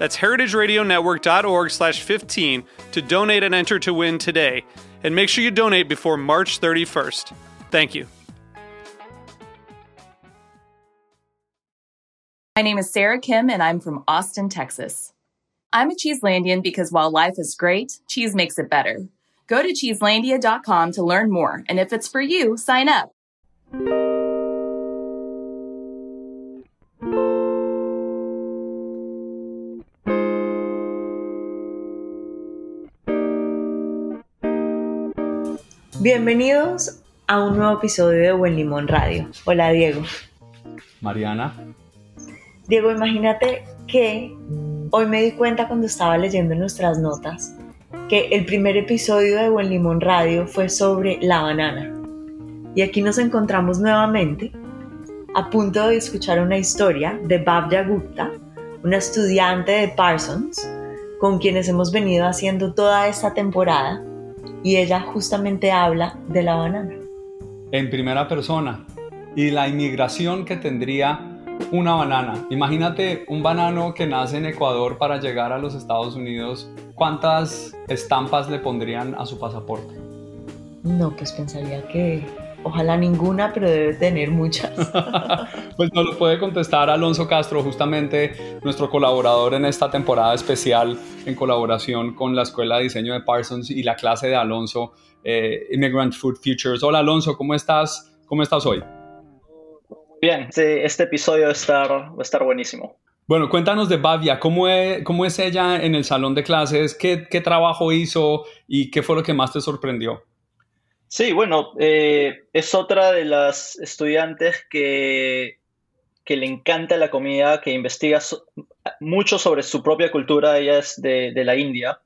That's heritageradionetwork.org slash 15 to donate and enter to win today. And make sure you donate before March 31st. Thank you. My name is Sarah Kim, and I'm from Austin, Texas. I'm a Cheeselandian because while life is great, cheese makes it better. Go to cheeselandia.com to learn more, and if it's for you, sign up. Bienvenidos a un nuevo episodio de Buen Limón Radio. Hola Diego. Mariana. Diego, imagínate que hoy me di cuenta cuando estaba leyendo nuestras notas que el primer episodio de Buen Limón Radio fue sobre la banana. Y aquí nos encontramos nuevamente a punto de escuchar una historia de Bhavya Gupta, una estudiante de Parsons, con quienes hemos venido haciendo toda esta temporada y ella justamente habla de la banana. En primera persona. Y la inmigración que tendría una banana. Imagínate un banano que nace en Ecuador para llegar a los Estados Unidos. ¿Cuántas estampas le pondrían a su pasaporte? No, pues pensaría que Ojalá ninguna, pero debe tener muchas. pues nos lo puede contestar Alonso Castro, justamente nuestro colaborador en esta temporada especial en colaboración con la Escuela de Diseño de Parsons y la clase de Alonso, eh, Immigrant Food Futures. Hola Alonso, ¿cómo estás? ¿Cómo estás hoy? Bien, este, este episodio va a, estar, va a estar buenísimo. Bueno, cuéntanos de Bavia, ¿cómo es, cómo es ella en el salón de clases? ¿Qué, ¿Qué trabajo hizo y qué fue lo que más te sorprendió? Sí, bueno, eh, es otra de las estudiantes que, que, le encanta la comida, que investiga mucho sobre su propia cultura, ella es de, la India.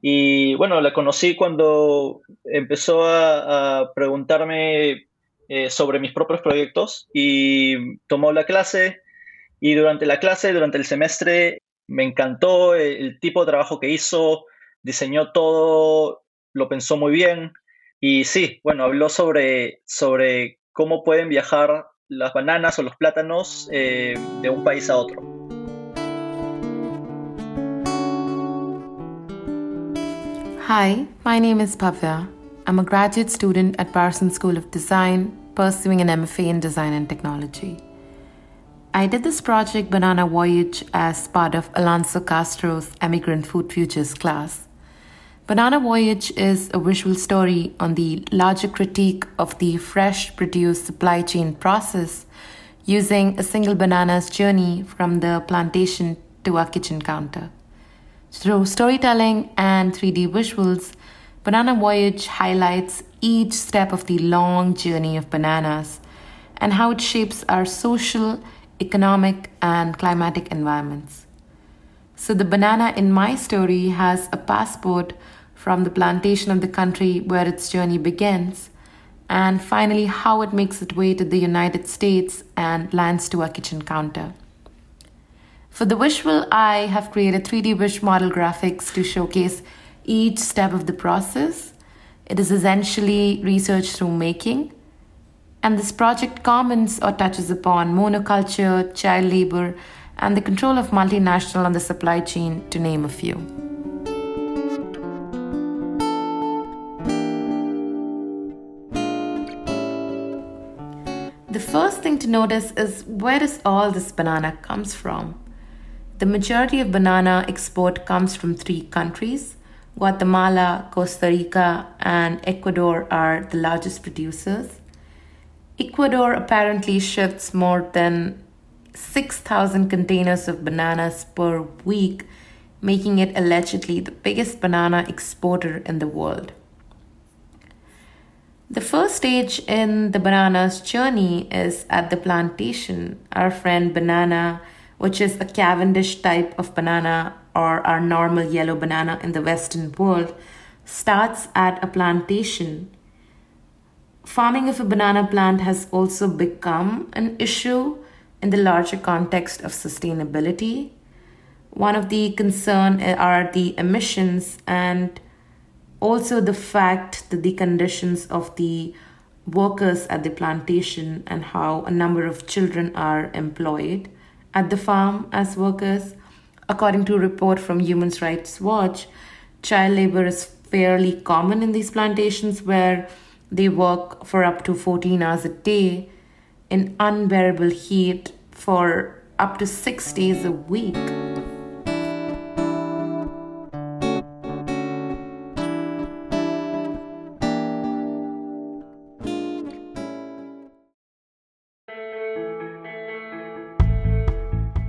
Y bueno, la conocí cuando empezó a, preguntarme eh, sobre mis propios proyectos y tomó la clase y durante la clase, durante el semestre, me encantó el tipo de trabajo que hizo, diseñó todo, lo pensó muy bien. Y sí, bueno, habló sobre, sobre cómo pueden viajar las bananas o los plátanos eh, de un país a otro. Hi, my name is Bhavya. I'm a graduate student at Parsons School of Design, pursuing an MFA in Design and Technology. I did this project Banana Voyage as part of Alonso Castro's Immigrant Food Futures class. Banana Voyage is a visual story on the larger critique of the fresh produce supply chain process using a single banana's journey from the plantation to our kitchen counter. Through storytelling and 3D visuals, Banana Voyage highlights each step of the long journey of bananas and how it shapes our social, economic, and climatic environments. So, the banana in my story has a passport from the plantation of the country where its journey begins, and finally, how it makes its way to the United States and lands to our kitchen counter. For the visual, I have created 3D wish model graphics to showcase each step of the process. It is essentially research through making. And this project comments or touches upon monoculture, child labor, and the control of multinational on the supply chain, to name a few. The first thing to notice is where does all this banana comes from? The majority of banana export comes from three countries, Guatemala, Costa Rica, and Ecuador are the largest producers. Ecuador apparently ships more than 6,000 containers of bananas per week, making it allegedly the biggest banana exporter in the world. The first stage in the banana's journey is at the plantation. Our friend banana, which is a Cavendish type of banana or our normal yellow banana in the Western world, starts at a plantation. Farming of a banana plant has also become an issue in the larger context of sustainability. One of the concern eh, are the emissions and also the fact that the conditions of the workers at the plantation and how a number of children are employed at the farm as workers. According to a report from Human Rights Watch, child labor is fairly common in these plantations where they work for up to 14 hours a day in unbearable heat for up to six days a week.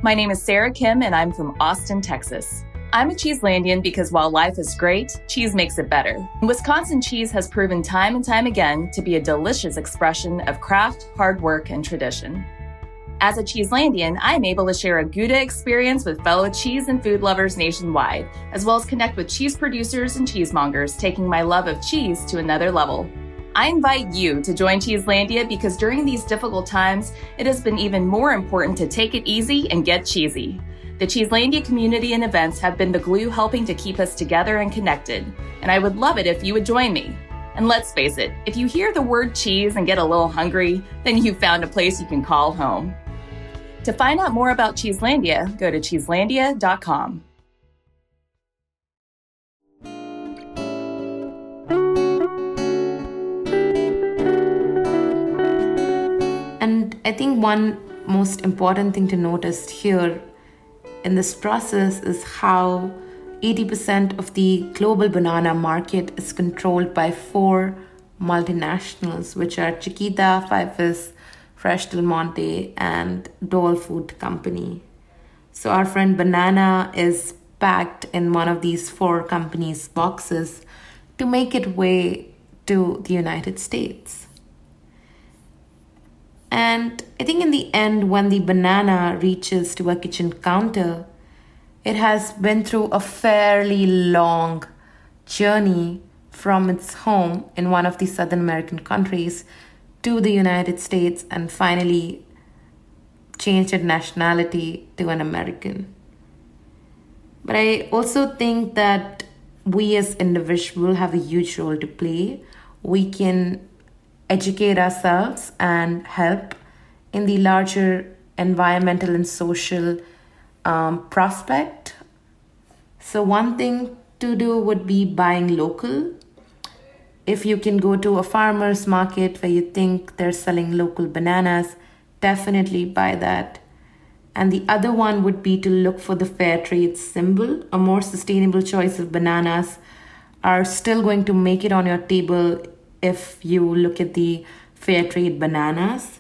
My name is Sarah Kim, and I'm from Austin, Texas. I'm a Cheeselandian because while life is great, cheese makes it better. Wisconsin cheese has proven time and time again to be a delicious expression of craft, hard work, and tradition. As a Cheeselandian, I'm able to share a Gouda experience with fellow cheese and food lovers nationwide, as well as connect with cheese producers and cheesemongers, taking my love of cheese to another level. I invite you to join Cheeselandia because during these difficult times, it has been even more important to take it easy and get cheesy. The Cheeselandia community and events have been the glue helping to keep us together and connected, and I would love it if you would join me. And let's face it, if you hear the word cheese and get a little hungry, then you've found a place you can call home. To find out more about Cheeselandia, go to cheeselandia.com. I think one most important thing to notice here in this process is how 80% of the global banana market is controlled by four multinationals, which are Chiquita, Fyffes, Fresh Del Monte, and Dole Food Company. So our friend Banana is packed in one of these four companies' boxes to make it way to the United States. And I think in the end, when the banana reaches to a kitchen counter, it has been through a fairly long journey from its home in one of the Southern American countries to the United States and finally changed its nationality to an American. But I also think that we as individuals have a huge role to play. We can educate ourselves and help in the larger environmental and social um, prospect. So, one thing to do would be buying local. If you can go to a farmer's market where you think they're selling local bananas, definitely buy that. And the other one would be to look for the fair trade symbol. A more sustainable choice of bananas are still going to make it on your table if you look at the fair trade bananas.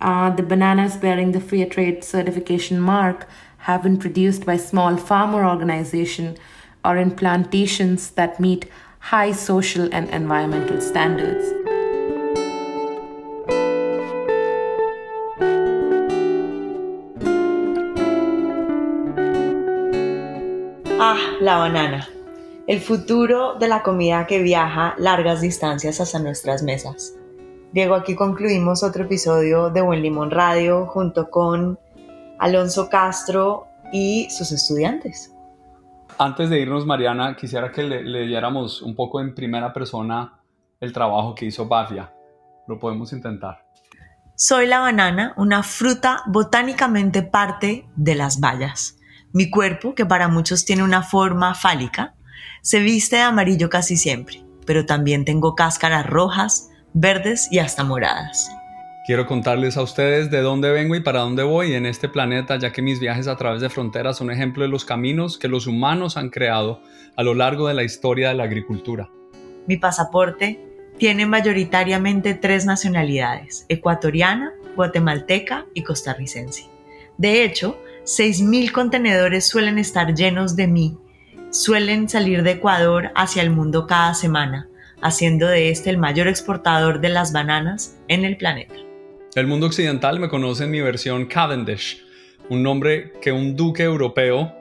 Uh, the bananas bearing the fair trade certification mark have been produced by small farmer organization or in plantations that meet high social and environmental standards. Ah, la banana. El futuro de la comida que viaja largas distancias hasta nuestras mesas. Diego, aquí concluimos otro episodio de Buen Limón Radio junto con Alonso Castro y sus estudiantes. Antes de irnos, Mariana, quisiera que le leyéramos un poco en primera persona el trabajo que hizo Bafia. Lo podemos intentar. Soy la banana, una fruta botánicamente parte de las bayas. Mi cuerpo, que para muchos tiene una forma fálica, se viste de amarillo casi siempre, pero también tengo cáscaras rojas, verdes y hasta moradas. Quiero contarles a ustedes de dónde vengo y para dónde voy en este planeta, ya que mis viajes a través de fronteras son ejemplo de los caminos que los humanos han creado a lo largo de la historia de la agricultura. Mi pasaporte tiene mayoritariamente tres nacionalidades, ecuatoriana, guatemalteca y costarricense. De hecho, 6.000 contenedores suelen estar llenos de mí, suelen salir de Ecuador hacia el mundo cada semana, haciendo de este el mayor exportador de las bananas en el planeta. El mundo occidental me conoce en mi versión Cavendish, un nombre que un duque europeo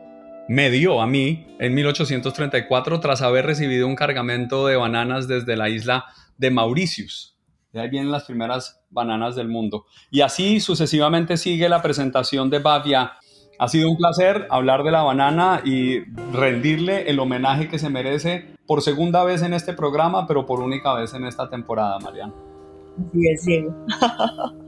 me dio a mí en 1834 tras haber recibido un cargamento de bananas desde la isla de Mauritius. De ahí vienen las primeras bananas del mundo. Y así sucesivamente sigue la presentación de Bavia. Ha sido un placer hablar de la banana y rendirle el homenaje que se merece por segunda vez en este programa, pero por única vez en esta temporada, Mariana. Así es, Diego.